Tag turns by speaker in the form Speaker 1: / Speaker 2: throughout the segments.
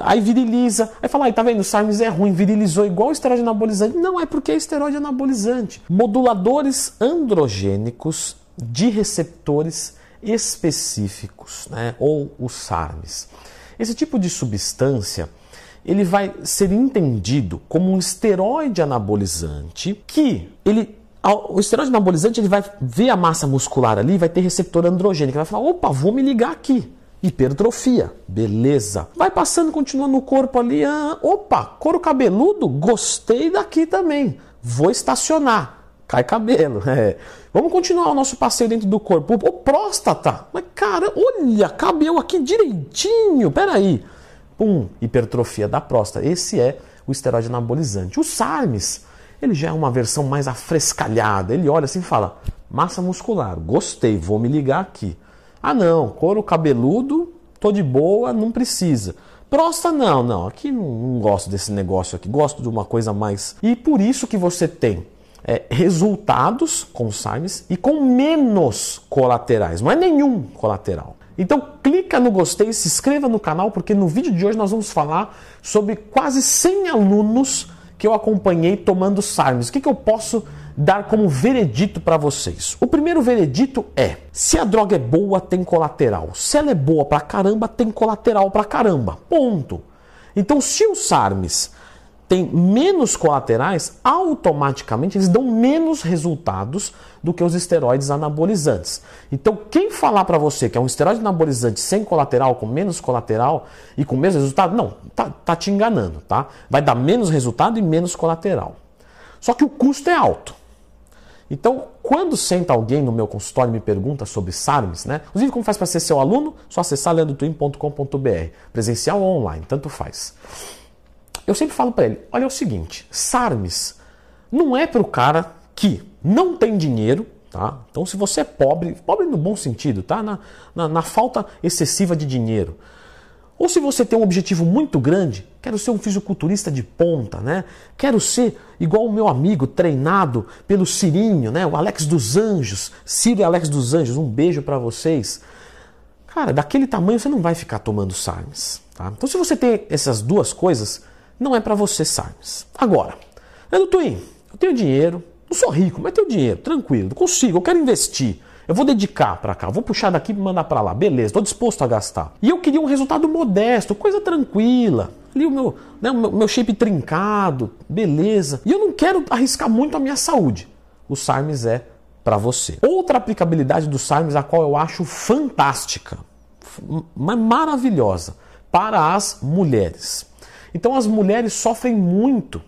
Speaker 1: Aí viriliza, aí fala, aí tá vendo, o SARMs é ruim, virilizou igual esteroide anabolizante. Não, é porque é esteroide anabolizante. Moduladores androgênicos de receptores específicos, né? ou os SARMs. Esse tipo de substância ele vai ser entendido como um esteroide anabolizante que ele o esteroide anabolizante ele vai ver a massa muscular ali, vai ter receptor androgênico, vai falar, opa, vou me ligar aqui. Hipertrofia, beleza. Vai passando, continua no corpo ali, ah, opa, couro cabeludo, gostei daqui também. Vou estacionar, cai cabelo. É. Vamos continuar o nosso passeio dentro do corpo. O próstata, mas cara, olha, cabelo aqui direitinho, peraí. Pum, hipertrofia da próstata. Esse é o esteroide anabolizante. O SARMs, ele já é uma versão mais afrescalhada. Ele olha assim e fala: massa muscular, gostei, vou me ligar aqui. Ah, não, couro cabeludo, tô de boa, não precisa. Próstata, não, não, aqui não, não, gosto desse negócio aqui, gosto de uma coisa mais. E por isso que você tem é, resultados com SARMs e com menos colaterais, não é nenhum colateral. Então clica no gostei, se inscreva no canal, porque no vídeo de hoje nós vamos falar sobre quase 100 alunos que eu acompanhei tomando SARMs. O que, que eu posso dar como veredito para vocês. O primeiro veredito é: se a droga é boa, tem colateral. Se ela é boa pra caramba, tem colateral pra caramba. Ponto. Então, se os SARMs têm menos colaterais, automaticamente eles dão menos resultados do que os esteroides anabolizantes. Então, quem falar para você que é um esteroide anabolizante sem colateral, com menos colateral e com menos resultado, não, tá, tá te enganando, tá? Vai dar menos resultado e menos colateral. Só que o custo é alto. Então, quando senta alguém no meu consultório e me pergunta sobre SARMs, né? Inclusive, como faz para ser seu aluno? Só acessar leandrotwin.com.br. Presencial ou online, tanto faz. Eu sempre falo para ele: olha é o seguinte, SARMs não é para o cara que não tem dinheiro, tá? Então, se você é pobre, pobre no bom sentido, tá? Na, na, na falta excessiva de dinheiro. Ou se você tem um objetivo muito grande, quero ser um fisiculturista de ponta, né? Quero ser igual o meu amigo treinado pelo Cirinho, né? O Alex dos Anjos, Ciro e Alex dos Anjos, um beijo para vocês. Cara, daquele tamanho você não vai ficar tomando SARMs, tá? Então se você tem essas duas coisas, não é para você SARMs. Agora, Leandro Twin, eu tenho dinheiro, não sou rico, mas tenho dinheiro, tranquilo, consigo, eu quero investir. Eu vou dedicar para cá, vou puxar daqui e mandar para lá. Beleza, estou disposto a gastar. E eu queria um resultado modesto, coisa tranquila. Ali o meu, né, o meu shape trincado, beleza. E eu não quero arriscar muito a minha saúde. O SARMS é para você. Outra aplicabilidade do SARMS, a qual eu acho fantástica, mas maravilhosa, para as mulheres. Então as mulheres sofrem muito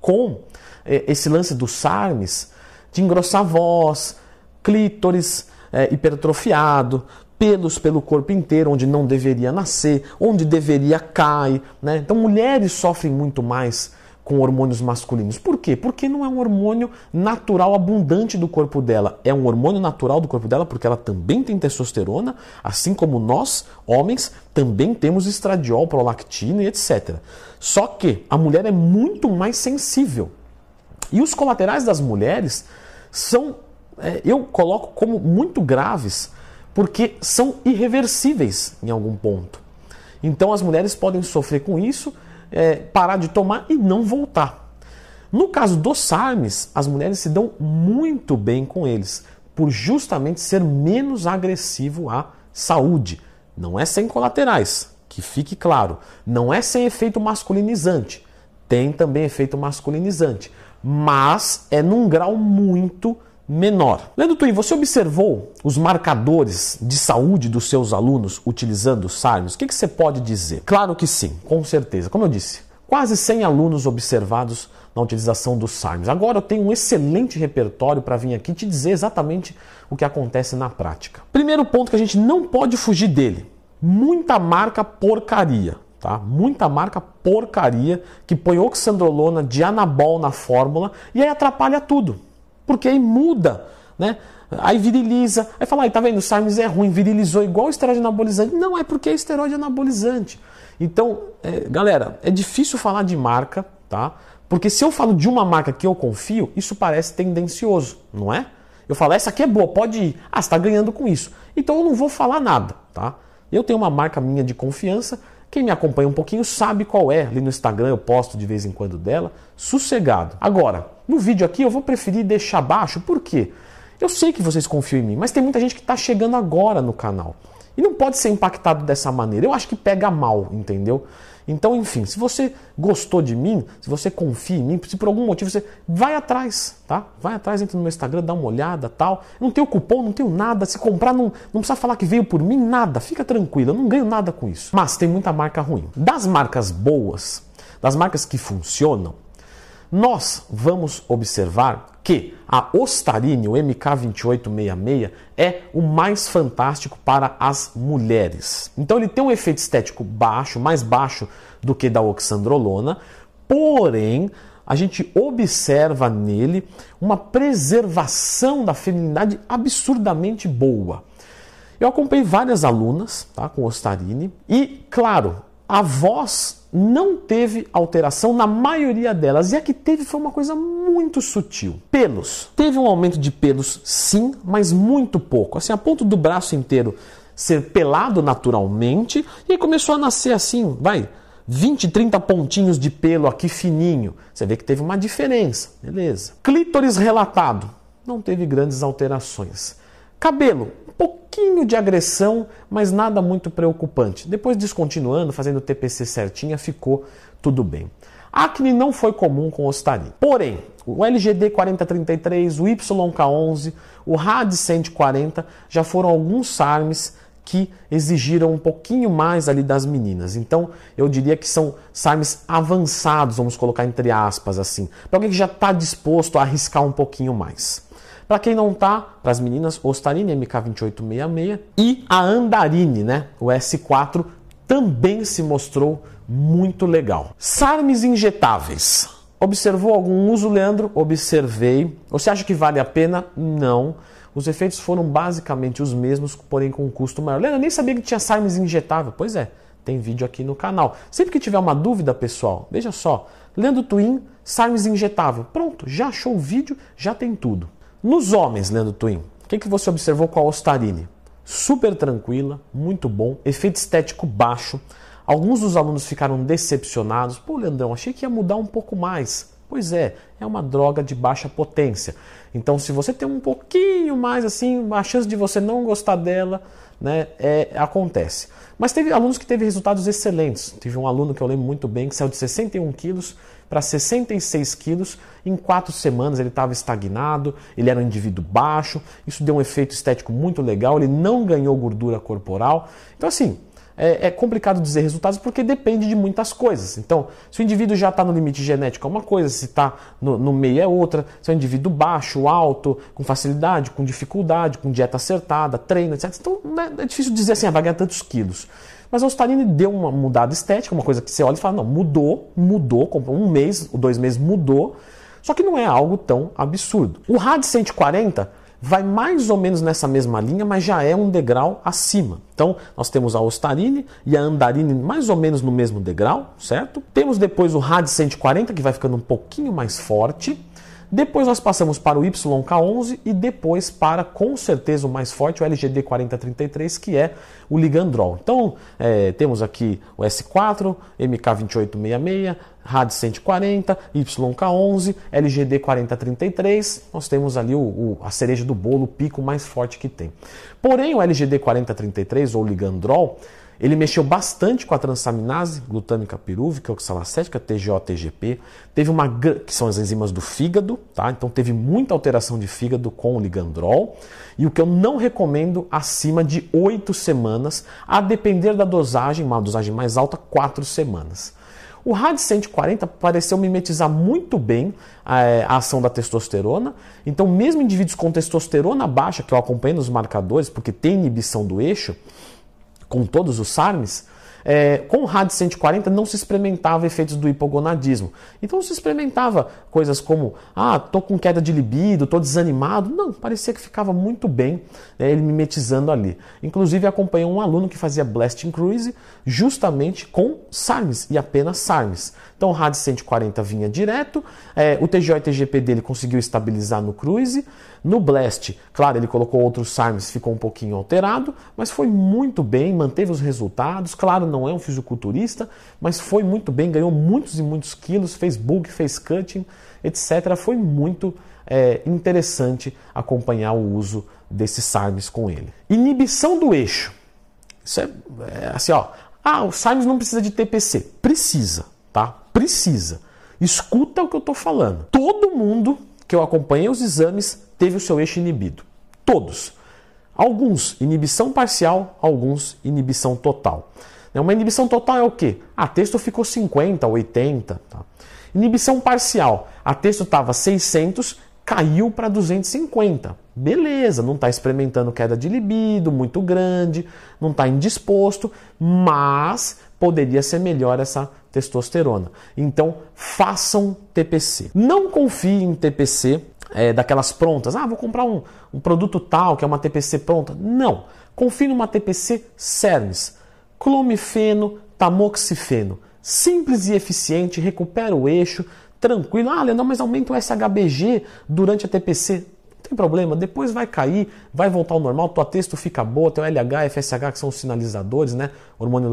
Speaker 1: com eh, esse lance do SARMS de engrossar a voz, clítoris é, hipertrofiado, pelos pelo corpo inteiro, onde não deveria nascer, onde deveria cair. Né? Então, mulheres sofrem muito mais com hormônios masculinos. Por quê? Porque não é um hormônio natural abundante do corpo dela. É um hormônio natural do corpo dela porque ela também tem testosterona, assim como nós, homens, também temos estradiol, prolactina e etc. Só que a mulher é muito mais sensível. E os colaterais das mulheres são é, eu coloco como muito graves porque são irreversíveis em algum ponto. Então as mulheres podem sofrer com isso, é, parar de tomar e não voltar. No caso dos SARMs, as mulheres se dão muito bem com eles, por justamente ser menos agressivo à saúde. Não é sem colaterais, que fique claro. Não é sem efeito masculinizante. Tem também efeito masculinizante, mas é num grau muito menor. Leandro Twin, você observou os marcadores de saúde dos seus alunos utilizando o SARMS? O que, que você pode dizer? Claro que sim, com certeza. Como eu disse, quase 100 alunos observados na utilização do SARMS. Agora eu tenho um excelente repertório para vir aqui te dizer exatamente o que acontece na prática. Primeiro ponto que a gente não pode fugir dele: muita marca porcaria. Tá? Muita marca porcaria que põe oxandrolona de anabol na fórmula e aí atrapalha tudo porque aí muda, né? Aí viriliza, aí fala, aí tá vendo, o SARMS é ruim, virilizou igual o esteroide anabolizante. Não, é porque é esteroide anabolizante. Então, é, galera, é difícil falar de marca, tá? Porque se eu falo de uma marca que eu confio, isso parece tendencioso, não é? Eu falo, essa aqui é boa, pode ir. Ah, está ganhando com isso. Então eu não vou falar nada, tá? Eu tenho uma marca minha de confiança Quem me acompanha um pouquinho sabe qual é. Ali no Instagram eu posto de vez em quando dela. Sossegado. Agora, no vídeo aqui eu vou preferir deixar baixo, por quê? Eu sei que vocês confiam em mim, mas tem muita gente que está chegando agora no canal. E não pode ser impactado dessa maneira. Eu acho que pega mal, entendeu? Então, enfim, se você gostou de mim, se você confia em mim, se por algum motivo você vai atrás, tá? Vai atrás, entra no meu Instagram, dá uma olhada, tal. Não tenho cupom, não tenho nada. Se comprar, não, não precisa falar que veio por mim, nada. Fica tranquilo, eu não ganho nada com isso. Mas tem muita marca ruim. Das marcas boas, das marcas que funcionam, nós vamos observar que a Ostarine, o MK2866, é o mais fantástico para as mulheres. Então ele tem um efeito estético baixo, mais baixo do que da oxandrolona, porém a gente observa nele uma preservação da feminilidade absurdamente boa. Eu acompanhei várias alunas tá, com Ostarine e, claro, a voz não teve alteração na maioria delas. E a que teve foi uma coisa muito sutil. Pelos. Teve um aumento de pelos, sim, mas muito pouco. Assim, a ponto do braço inteiro ser pelado naturalmente. E aí começou a nascer assim, vai, 20, 30 pontinhos de pelo aqui fininho. Você vê que teve uma diferença. Beleza. Clítoris relatado. Não teve grandes alterações. Cabelo, pouquinho de agressão, mas nada muito preocupante. Depois descontinuando, fazendo o TPC certinha, ficou tudo bem. Acne não foi comum com Ostarine. Porém, o LGD 4033, o YK11, o RAD 140 já foram alguns SARMs que exigiram um pouquinho mais ali das meninas. Então, eu diria que são SARMs avançados, vamos colocar entre aspas assim, para alguém que já está disposto a arriscar um pouquinho mais. Para quem não tá, para as meninas, Ostarine MK2866 e a Andarine, né? O S4 também se mostrou muito legal. SARMs injetáveis. Observou algum uso, Leandro? Observei. Você acha que vale a pena? Não. Os efeitos foram basicamente os mesmos, porém com um custo maior. Leandro, eu nem sabia que tinha SARMs injetável. Pois é, tem vídeo aqui no canal. Sempre que tiver uma dúvida, pessoal, veja só. Leandro Twin, SARMs injetável. Pronto, já achou o vídeo, já tem tudo. Nos homens, Leandro Twin, o que, que você observou com a Ostarine? Super tranquila, muito bom, efeito estético baixo. Alguns dos alunos ficaram decepcionados. Pô, Leandrão, achei que ia mudar um pouco mais. Pois é, é uma droga de baixa potência. Então, se você tem um pouquinho mais assim, a chance de você não gostar dela, né, é, acontece. Mas teve alunos que teve resultados excelentes. Tive um aluno que eu lembro muito bem que saiu de 61 quilos para 66 quilos. Em quatro semanas ele estava estagnado, ele era um indivíduo baixo, isso deu um efeito estético muito legal, ele não ganhou gordura corporal. Então, assim, é, é, complicado dizer resultados porque depende de muitas coisas. Então, se o indivíduo já está no limite genético é uma coisa, se está no, no, meio é outra, se é um indivíduo baixo, alto, com facilidade, com dificuldade, com dieta acertada, treino, etc. Então, né, é difícil dizer assim, ah, vai ganhar tantos quilos. Mas a Ostarine deu uma mudada estética, uma coisa que você olha e fala, não, mudou, mudou, um mês, dois meses mudou, só que não é algo tão absurdo. O RAD 140 vai mais ou menos nessa mesma linha, mas já é um degrau acima. Então, nós temos a Ostarine e a Andarine mais ou menos no mesmo degrau, certo? Temos depois o RAD 140, que vai ficando um pouquinho mais forte. Depois nós passamos para o YK11 e depois para, com certeza, o mais forte, o LGD 4033, que é o ligandrol. Então, é, temos aqui o S4, MK2866, RAD 140, YK11, LGD 4033. Nós temos ali o, o, a cereja do bolo, o pico mais forte que tem. Porém, o LGD 4033 ou ligandrol ele mexeu bastante com a transaminase glutâmica pirúvica, oxalacética, TGO-TGP. Teve uma que são as enzimas do fígado, tá? Então teve muita alteração de fígado com o ligandrol. E o que eu não recomendo acima de 8 semanas, a depender da dosagem, uma dosagem mais alta, 4 semanas. O RAD 140 pareceu mimetizar muito bem eh, a, ação da testosterona. Então, mesmo indivíduos com testosterona baixa, que eu acompanho nos marcadores, porque tem inibição do eixo, com todos os SARMs, é, com o RAD 140 não se experimentava efeitos do hipogonadismo. Então se experimentava coisas como, ah, tô com queda de libido, tô desanimado. Não, parecia que ficava muito bem né, ele mimetizando ali. Inclusive acompanhou um aluno que fazia Blasting Cruise justamente com SARMs e apenas SARMs. Então o RAD 140 vinha direto, é, o TGO e TGP dele conseguiu estabilizar no Cruise. No Blast, claro, ele colocou outros SARMs, ficou um pouquinho alterado, mas foi muito bem, manteve os resultados. Claro, não é um fisiculturista, mas foi muito bem, ganhou muitos e muitos quilos, fez bulk, fez cutting, etc. Foi muito é, interessante acompanhar o uso desses SARMs com ele. Inibição do eixo. Isso é, é assim, ó. Ah, o SARMs não precisa de TPC. Precisa, tá? Precisa. Escuta o que eu estou falando. Todo mundo que eu acompanhei os exames teve o seu eixo inibido. Todos. Alguns inibição parcial, alguns inibição total. Né, uma inibição total é o quê? A texto ficou 50, 80. Tá? Inibição parcial, a texto estava 600, caiu para 250. Beleza, não está experimentando queda de libido muito grande, não está indisposto, mas poderia ser melhor essa testosterona. Então, façam TPC. Não confie em TPC é, daquelas prontas. Ah, vou comprar um, um produto tal que é uma TPC pronta. Não. Confie numa TPC CERNES. Clomifeno, tamoxifeno. Simples e eficiente, recupera o eixo, tranquilo. Ah, Leandro, mas aumenta o SHBG durante a TPC tem problema, depois vai cair, vai voltar ao normal, tua texto fica boa, teu LH, FSH, que são os sinalizadores, né? Hormônio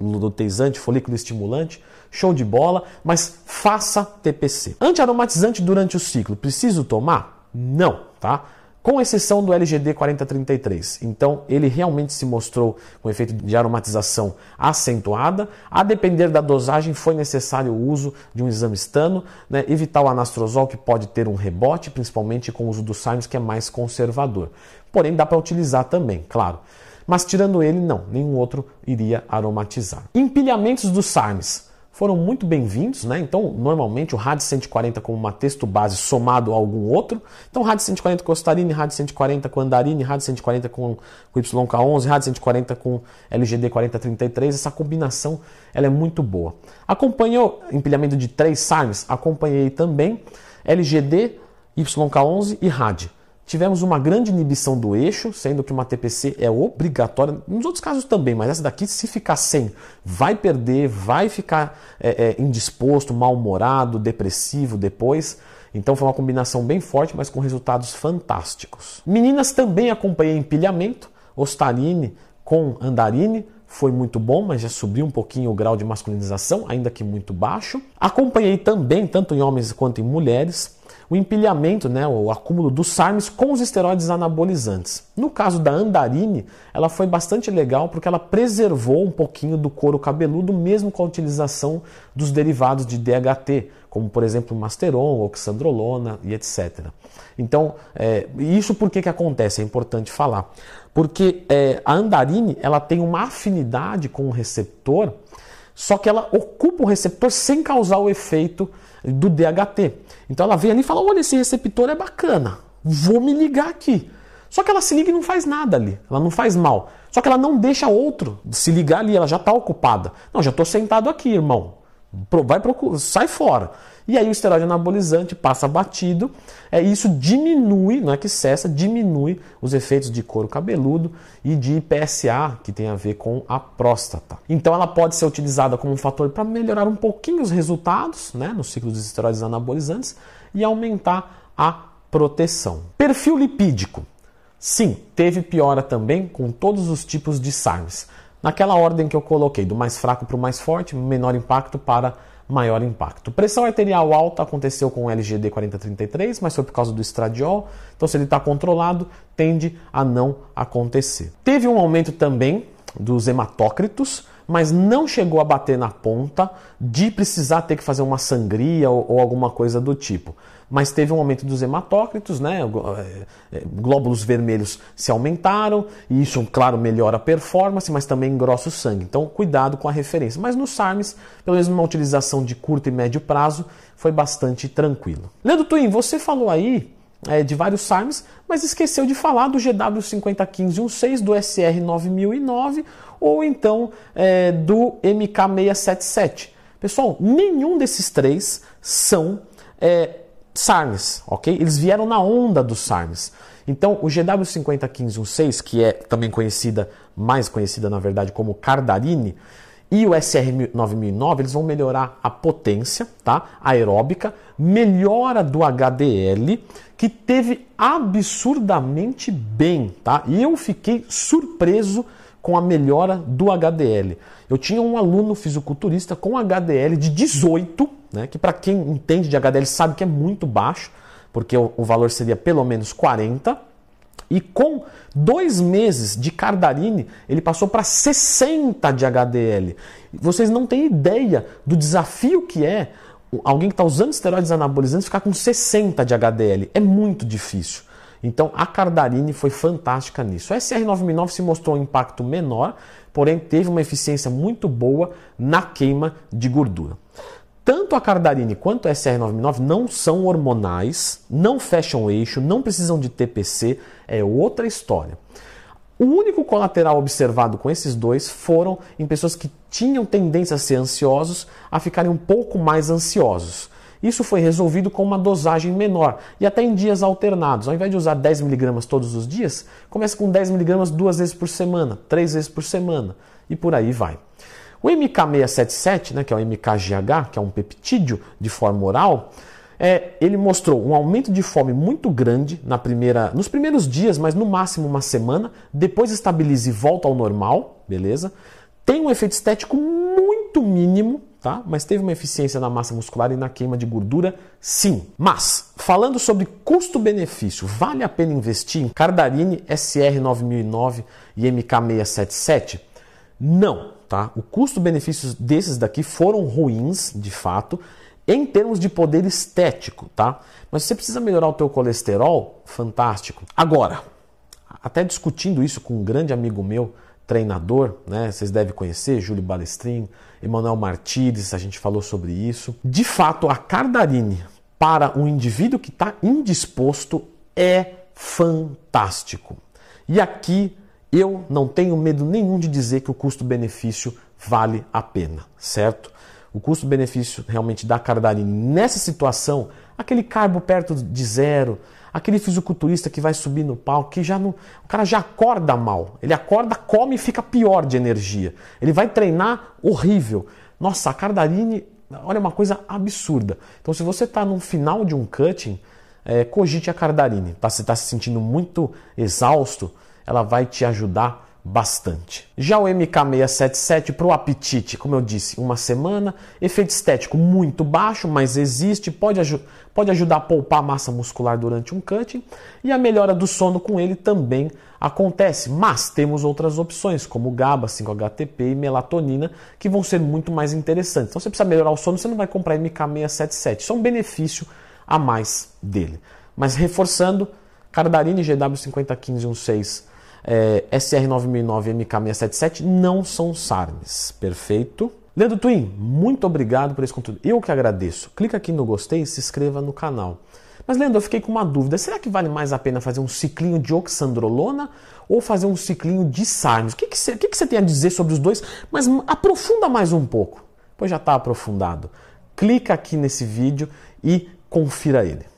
Speaker 1: luteizante, folículo estimulante, show de bola, mas faça TPC. Antiaromatizante durante o ciclo, preciso tomar? Não, tá? Com exceção do LGD 4033. Então, ele realmente se mostrou com efeito de aromatização acentuada. A depender da dosagem, foi necessário o uso de um exame estano, né? evitar o anastrozol, que pode ter um rebote, principalmente com o uso do SIMS, que é mais conservador. Porém, dá para utilizar também, claro. Mas tirando ele, não, nenhum outro iria aromatizar. Empilhamentos do SARMs foram muito bem-vindos, né? Então, normalmente o RAD 140 como uma texto base somado a algum outro. Então, RAD 140 com Ostarine, RAD 140 com Andarine, RAD 140 com, com YK11, RAD 140 com LGD 4033. Essa combinação ela é muito boa. Acompanhou empilhamento de três SARMs? Acompanhei também LGD, YK11 e RAD. Tivemos uma grande inibição do eixo, sendo que uma TPC é obrigatória. Nos outros casos também, mas essa daqui, se ficar sem, vai perder, vai ficar é, é, indisposto, mal-humorado, depressivo depois. Então foi uma combinação bem forte, mas com resultados fantásticos. Meninas também acompanhei empilhamento, Ostarine com Andarine, foi muito bom, mas já subiu um pouquinho o grau de masculinização, ainda que muito baixo. Acompanhei também, tanto em homens quanto em mulheres, o empilhamento, né, o acúmulo dos SARMs com os esteroides anabolizantes. No caso da Andarine, ela foi bastante legal porque ela preservou um pouquinho do couro cabeludo, mesmo com a utilização dos derivados de DHT, como por exemplo Masteron, Oxandrolona e etc. Então, é, isso por que, que acontece? É importante falar. Porque é, a Andarine ela tem uma afinidade com o receptor, só que ela ocupa o receptor sem causar o efeito do DHT. Então ela vem ali e fala: olha, esse receptor é bacana, vou me ligar aqui. Só que ela se liga e não faz nada ali, ela não faz mal. Só que ela não deixa outro se ligar ali, ela já está ocupada. Não, já estou sentado aqui, irmão. Vai procurar, sai fora. E aí o esteroide anabolizante passa batido, é, isso diminui, não é que cessa, diminui os efeitos de couro cabeludo e de PSA, que tem a ver com a próstata. Então ela pode ser utilizada como um fator para melhorar um pouquinho os resultados né, no ciclo dos esteroides anabolizantes e aumentar a proteção. Perfil lipídico. Sim, teve piora também com todos os tipos de SARMs. Naquela ordem que eu coloquei, do mais fraco para o mais forte, menor impacto para maior impacto. Pressão arterial alta aconteceu com o LGD 4033, mas foi por causa do estradiol. Então, se ele está controlado, tende a não acontecer. Teve um aumento também dos hematócritos, mas não chegou a bater na ponta de precisar ter que fazer uma sangria ou, ou alguma coisa do tipo mas teve um aumento dos hematócritos, né? É, é, glóbulos vermelhos se aumentaram, e isso, claro, melhora a performance, mas também engrossa o sangue. Então, cuidado com a referência. Mas no SARMS, pelo menos uma utilização de curto e médio prazo, foi bastante tranquilo. Leandro Twin, você falou aí é, de vários SARMs, mas esqueceu de falar do GW501516, do SR9009 ou então é, do MK677. Pessoal, nenhum desses três são é, SARMs, ok? Eles vieram na onda dos SARMs. Então, o GW501516, que é também conhecida, mais conhecida na verdade como Cardarine, e o SR9009, eles vão melhorar a potência, tá? Aeróbica, melhora do HDL, que teve absurdamente bem, tá? E eu fiquei surpreso com a melhora do HDL. Eu tinha um aluno fisiculturista com HDL de 18, né, que para quem entende de HDL sabe que é muito baixo, porque o, o valor seria pelo menos 40. E com dois meses de Cardarine, ele passou para 60 de HDL. Vocês não têm ideia do desafio que é alguém que está usando esteroides anabolizantes ficar com 60 de HDL. É muito difícil. Então a Cardarine foi fantástica nisso. A SR969 se mostrou um impacto menor, porém teve uma eficiência muito boa na queima de gordura. Tanto a Cardarine quanto a SR969 não são hormonais, não fecham eixo, não precisam de TPC, é outra história. O único colateral observado com esses dois foram em pessoas que tinham tendência a ser ansiosos, a ficarem um pouco mais ansiosos. Isso foi resolvido com uma dosagem menor e até em dias alternados. Ao invés de usar 10mg todos os dias, comece com 10mg duas vezes por semana, três vezes por semana e por aí vai. O MK677, né, que é o MKGH, que é um peptídeo de forma oral, é, ele mostrou um aumento de fome muito grande na primeira, nos primeiros dias, mas no máximo uma semana. Depois estabiliza e volta ao normal, beleza? Tem um efeito estético muito mínimo, tá? Mas teve uma eficiência na massa muscular e na queima de gordura, sim. Mas, falando sobre custo-benefício, vale a pena investir em Cardarine SR9009 e MK677? Não, tá? O custo-benefício desses daqui foram ruins, de fato, em termos de poder estético, tá? Mas você precisa melhorar o teu colesterol, fantástico. Agora, até discutindo isso com um grande amigo meu, treinador, né? Vocês devem conhecer, Júlio Balestrin, Emanuel Martires, a gente falou sobre isso. De fato, a Cardarine para um indivíduo que está indisposto é fantástico. E aqui eu não tenho medo nenhum de dizer que o custo-benefício vale a pena, certo? O custo-benefício realmente da Cardarine nessa situação, aquele carbo perto de zero, aquele fisiculturista que vai subir no palco, que já não, o cara já acorda mal. Ele acorda, come e fica pior de energia. Ele vai treinar horrível. Nossa, a Cardarine, olha uma coisa absurda. Então, se você está no final de um cutting, é, cogite a Cardarine. Tá? Você está se sentindo muito exausto, ela vai te ajudar bastante. Já o MK677 para o apetite, como eu disse, uma semana, efeito estético muito baixo, mas existe, pode, aj pode ajudar a poupar massa muscular durante um cutting e a melhora do sono com ele também acontece, mas temos outras opções como GABA, 5-HTP e melatonina que vão ser muito mais interessantes. Então você precisa melhorar o sono, você não vai comprar MK677, isso é um benefício a mais dele. Mas reforçando, Cardarine GW501516 é, SR9009 e MK677 não são SARMs, perfeito? Leandro Twin, muito obrigado por esse conteúdo. Eu que agradeço. Clica aqui no gostei e se inscreva no canal. Mas Leandro, eu fiquei com uma dúvida. Será que vale mais a pena fazer um ciclinho de oxandrolona ou fazer um ciclinho de SARMs? O que, que, você, o que, que você tem a dizer sobre os dois? Mas aprofunda mais um pouco. Pois já está aprofundado. Clica aqui nesse vídeo e confira ele.